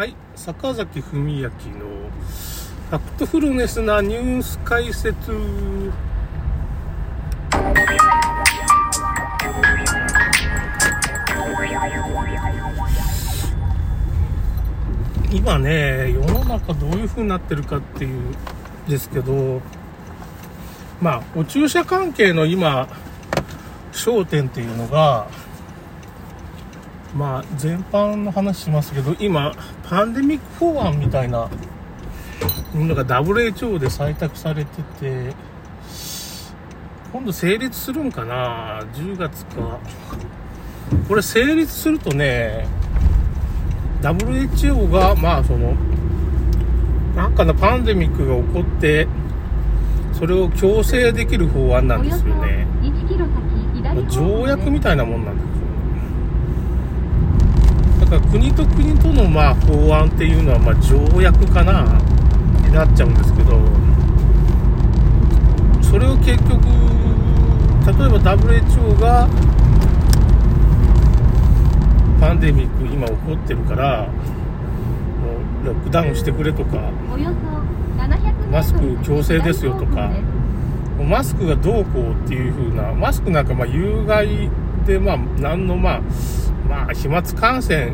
はい、坂崎文明のファクトフルネスなニュース解説。今ね、世の中どういう風になってるかっていうんですけど、まあ、お注射関係の今、焦点っていうのが、まあ、全般の話しますけど、今、パンデミック法案みたいなものが WHO で採択されてて、今度成立するんかな ?10 月か。これ成立するとね、WHO が、まあその、なんかのパンデミックが起こって、それを強制できる法案なんですよね。条約みたいなもんなんですよ。だから国と国とのまあ法案っていうのはまあ条約かなになっちゃうんですけど、それを結局、例えば WHO がパンデミック今起こってるから、もうロックダウンしてくれとか、マスク強制ですよとか、マスクがどうこうっていう風な、マスクなんかまあ有害で、まあ、何のまあ、まあ、飛沫感染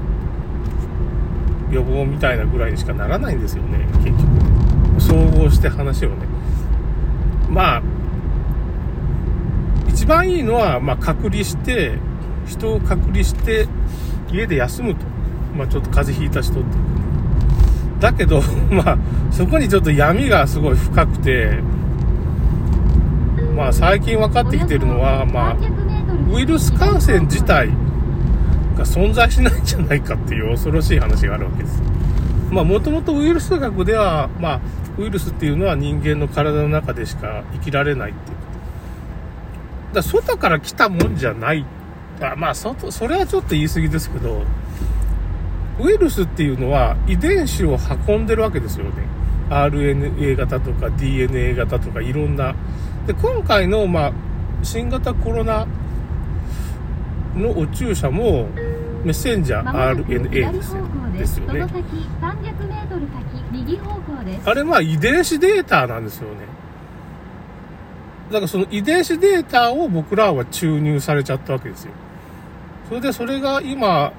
予防みたいなぐらいにしかならないんですよね、結局。総合して話をね。まあ、一番いいのは、まあ、隔離して、人を隔離して、家で休むと。まあ、ちょっと風邪ひいた人って。だけど、まあ、そこにちょっと闇がすごい深くて、まあ、最近分かってきてるのは、まあ、ウイルス感染自体が存在しないんじゃないかっていう恐ろしい話があるわけです。まあ、もともとウイルス学では、まあ、ウイルスっていうのは人間の体の中でしか生きられないっていう。だから外から来たもんじゃない。あまあ、外、それはちょっと言い過ぎですけど、ウイルスっていうのは遺伝子を運んでるわけですよね。RNA 型とか DNA 型とかいろんな。で、今回の、まあ、新型コロナのお注射もメッセンジャー RNA ですよですよね。あれまあ遺伝子データなんですよね。だからその遺伝子データを僕らは注入されちゃったわけですよ。それでそれが今、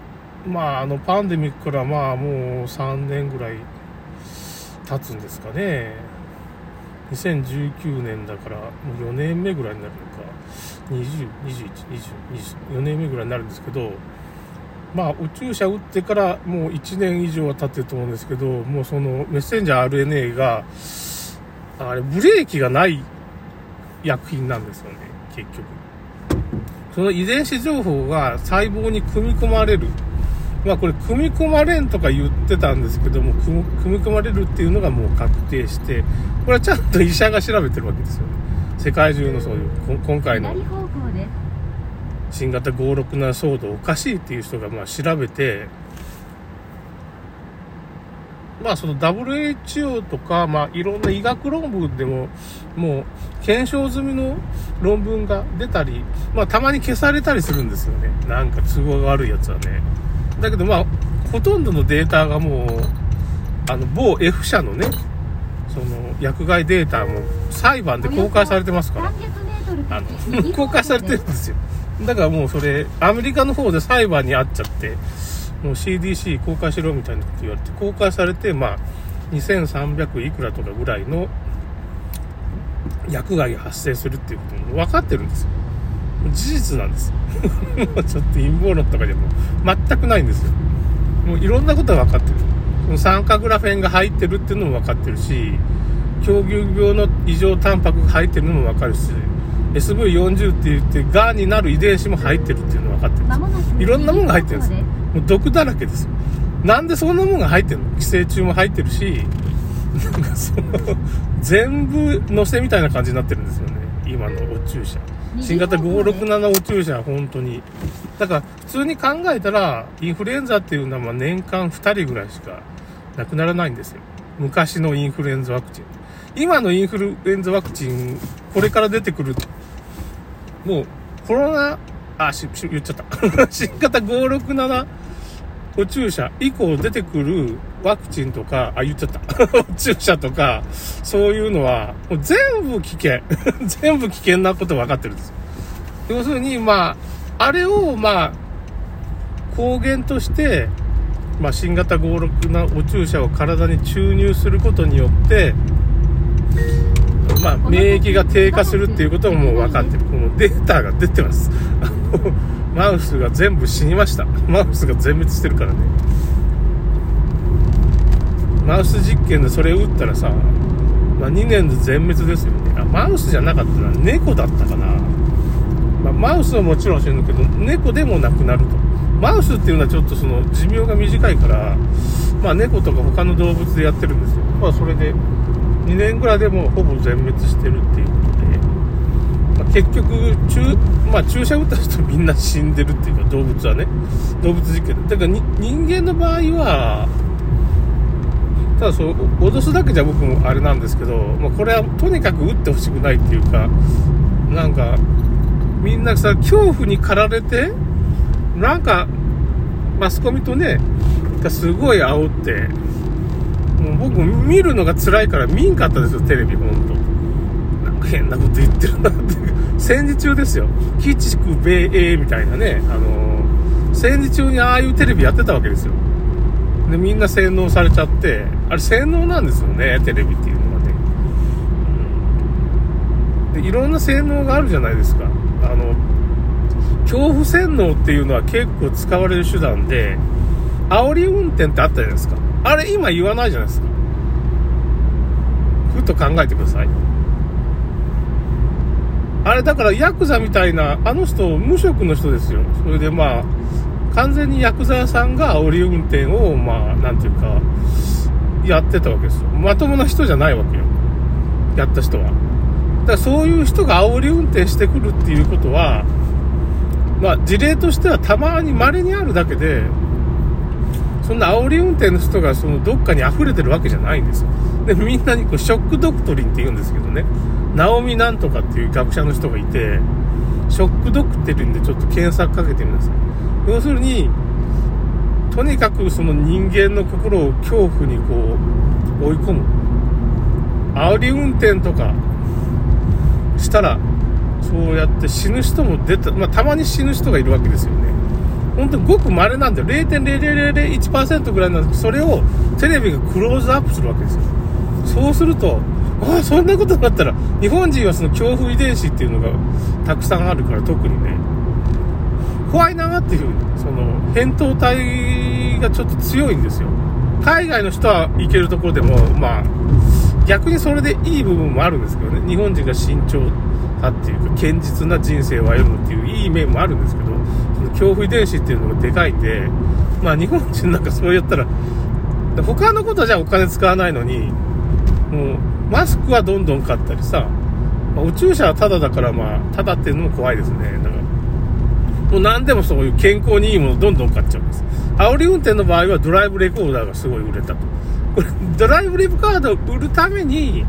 まああのパンデミックからまあもう3年ぐらい経つんですかね。2019年だからもう4年目ぐらいになるのか。20、21、20、24年目ぐらいになるんですけど、まあ、お注射打ってからもう1年以上は経ってると思うんですけど、もうそのメッセンジャー RNA が、あれ、ブレーキがない薬品なんですよね、結局。その遺伝子情報が細胞に組み込まれる。まあこれ、組み込まれんとか言ってたんですけども、組み込まれるっていうのがもう確定して、これはちゃんと医者が調べてるわけですよね。世界中のそういう、今回の新型567騒動おかしいっていう人がまあ調べて、まあその WHO とか、まあいろんな医学論文でも、もう検証済みの論文が出たり、まあたまに消されたりするんですよね。なんか都合が悪いやつはね。だけどまあ、ほとんどのデータがもう、あの某 F 社のね、その薬害データも裁判で公開されてますから、あの、公開されてるんですよ。だからもうそれ、アメリカの方で裁判にあっちゃって、もう CDC 公開しろみたいなこと言われて、公開されて、まあ、2300いくらとかぐらいの薬害が発生するっていうことも分かってるんですよ。事実なんですよ。ちょっと陰謀論とかでも全くないんですよ。もういろんなことが分かってる。酸化グラフェンが入ってるっていうのも分かってるし、狂牛病の異常タンパクが入ってるのも分かるし、SV40 って言って、がんになる遺伝子も入ってるっていうの分かってるんですいろんなものが入ってるんですもう毒だらけですよ。なんでそんなものが入ってるの？寄生虫も入ってるし、なんかその、全部乗せみたいな感じになってるんですよね。今のお注射。新型567お注射は本当に。だから普通に考えたら、インフルエンザっていうのはまあ年間2人ぐらいしかなくならないんですよ。昔のインフルエンザワクチン。今のインフルエンザワクチン、これから出てくる、もうコロナ、あ、し、し言っちゃった。新型567お注射以降出てくるワクチンとか、あ、言っちゃった。お注射とか、そういうのは、もう全部危険。全部危険なこと分かってるんです要するに、まあ、あれを、まあ、抗原として、まあ、新型合録なお注射を体に注入することによって、まあ、免疫が低下するっていうことももう分かってる。このデータが出てます。マウスが全部死にました。マウスが全滅してるからね。マウス実験でそれを打ったらさ、まあ、2年で全滅ですよね。あ、マウスじゃなかったら猫だったかな。まあ、マウスはもちろん死ぬけど、猫でもなくなると。マウスっていうのはちょっとその寿命が短いから、まあ猫とか他の動物でやってるんですよ。まあそれで2年ぐらいでもほぼ全滅してるっていうことで、まあ、結局注、まあ、注射打った人みんな死んでるっていうか動物はね。動物実験だから人間の場合はただそう脅すだけじゃ僕もあれなんですけど、まあ、これはとにかく打ってほしくないっていうかなんかみんなさ恐怖に駆られてなんかマスコミとねがすごい煽ってもう僕見るのが辛いから見んかったですよ、テレビ、ほんと。なんか変なこと言ってるなって。戦時中ですよ。鬼畜米英みたいなね、あのー、戦時中にああいうテレビやってたわけですよ。で、みんな洗脳されちゃって、あれ洗脳なんですよね、テレビっていうのはね。うん、で、いろんな洗脳があるじゃないですか。あの、恐怖洗脳っていうのは結構使われる手段で、煽り運転ってあったじゃないですか。あれ今言わないじゃないですか。ふと考えてください。あれだからヤクザみたいな、あの人無職の人ですよ。それでまあ、完全にヤクザ屋さんが煽り運転を、まあ、なんていうか、やってたわけですよ。まともな人じゃないわけよ。やった人は。だからそういう人が煽り運転してくるっていうことは、まあ事例としてはたまに稀にあるだけで、そんな煽り運転の人がそのどっかに溢れてるわけじゃないんですよ。で、みんなにこうショックドクトリンって言うんですけどね、ナオミなんとかっていう学者の人がいて、ショックドクトリンでちょっと検索かけてみなさい。要するに、とにかくその人間の心を恐怖にこう追い込む。煽り運転とかしたら、そうやって死ぬ人も出た、まあ、たまに死ぬ人がいるわけですよね。本当にごく稀なんだよ。0.0001%ぐらいなんです、それをテレビがクローズアップするわけですよ。そうすると、ああ、そんなことになったら、日本人はその恐怖遺伝子っていうのがたくさんあるから特にね、怖いなっていう、その、扁桃体がちょっと強いんですよ。海外の人は行けるところでも、まあ、逆にそれでいい部分もあるんですけどね、日本人が慎重派っていうか、堅実な人生を歩むっていういい面もあるんですけど、恐怖遺伝子っていうのがでかいんで、まあ日本人なんかそうやったら、他のことじゃお金使わないのに、もうマスクはどんどん買ったりさ、まあ、お注射はタダだからまあ、タダっていうのも怖いですね。だから、もう何でもそういう健康にいいものどんどん買っちゃうんです。煽り運転の場合はドライブレコーダーがすごい売れたと。これ、ドライブレコーダーを売るために、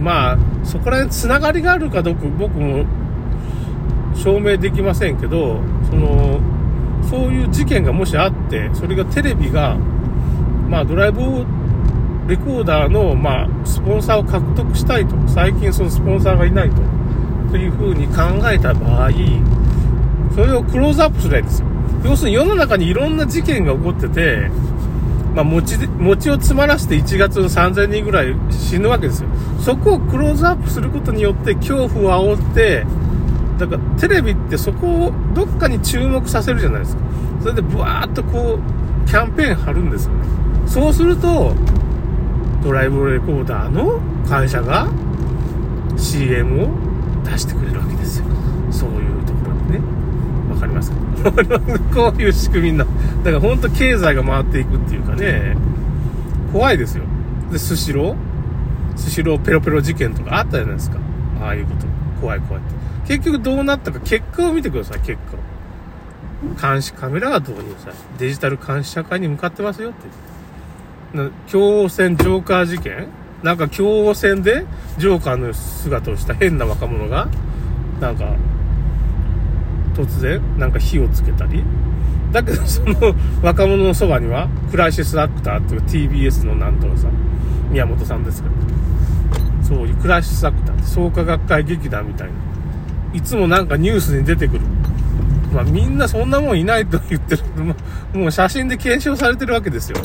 まあ、そこら辺つながりがあるかどうか僕も証明できませんけど、その、そういう事件がもしあって、それがテレビが、まあ、ドライブレコーダーの、まあ、スポンサーを獲得したいと。最近そのスポンサーがいないと。というふうに考えた場合、それをクローズアップするんですよ。要するに世の中にいろんな事件が起こってて、まあ、餅で、餅を詰まらせて1月の3000人ぐらい死ぬわけですよ。そこをクローズアップすることによって恐怖を煽って、だからテレビってそこをどっかに注目させるじゃないですか。それでブワーっとこう、キャンペーン貼るんですよね。そうすると、ドライブレコーダーの会社が CM を出してくれるわけですよ。そういうところでね。わかりますか？こういう仕組みになだから本当経済が回っていくっていうかね、怖いですよ。で、スシロー？スシローペロペロ事件とかあったじゃないですか。ああいうこと。怖い怖いって。結局どうなったか結果を見てください、結果。監視カメラが導入されデジタル監視社会に向かってますよって。京王線ジョーカー事件？なんか京王線でジョーカーの姿をした変な若者が、なんか、突然、なんか火をつけたり、だけどその若者のそばには、クライシスアクターっていう TBS のなんとかさ、宮本さんですけど、そういうクライシスアクターって創価学会劇団みたいな。いつもなんかニュースに出てくる。まあみんなそんなもんいないと言ってる。もう写真で検証されてるわけですよ。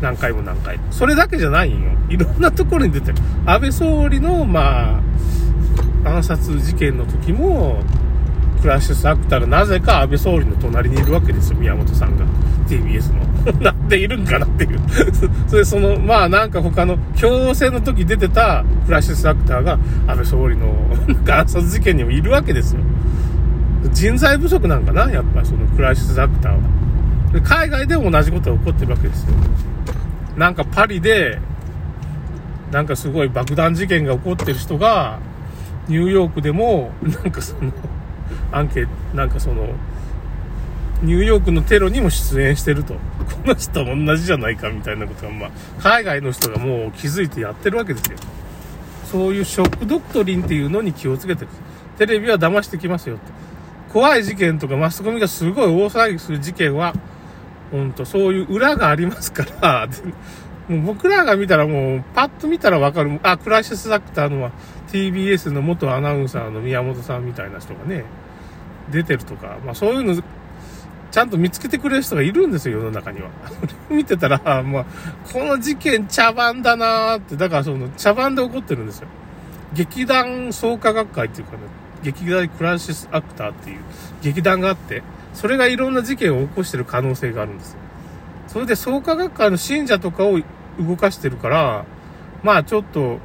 何回も何回も。それだけじゃないんよ。いろんなところに出てる。安倍総理の、まあ、暗殺事件の時も、クラッシュスアクターがなぜか安倍総理の隣にいるわけですよ、宮本さんが。TBS の。なんでいるんかなっていう それその、まあなんか他の、共戦の時出てたクラッシュスアクターが安倍総理の 暗殺事件にもいるわけですよ。人材不足なんかなやっぱりそのクライシスアクターは。海外でも同じことが起こってるわけですよ。なんかパリで、なんかすごい爆弾事件が起こってる人が、ニューヨークでも、なんかその、アンケ、なんかその、ニューヨークのテロにも出演してると。この人と同じじゃないかみたいなことが、まあ、海外の人がもう気づいてやってるわけですよ。そういうショックドクトリンっていうのに気をつけてる。テレビは騙してきますよと。怖い事件とかマスコミがすごい大騒ぎする事件は、本当そういう裏がありますから、もう僕らが見たらもう、パッと見たらわかる。あ、クライシスアクターのは TBS の元アナウンサーの宮本さんみたいな人がね、出てるとか、まあそういうの、ちゃんと見つけてくれる人がいるんですよ、世の中には。見てたら、まあ、この事件茶番だなーって、だからその茶番で起こってるんですよ。劇団創価学会っていうかね、劇団クライシスアクターっていう劇団があって、それがいろんな事件を起こしてる可能性があるんですよ。それで創価学会の信者とかを動かしてるから、まあちょっと、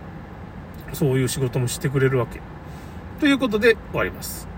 そういう仕事もしてくれるわけ。ということで終わります。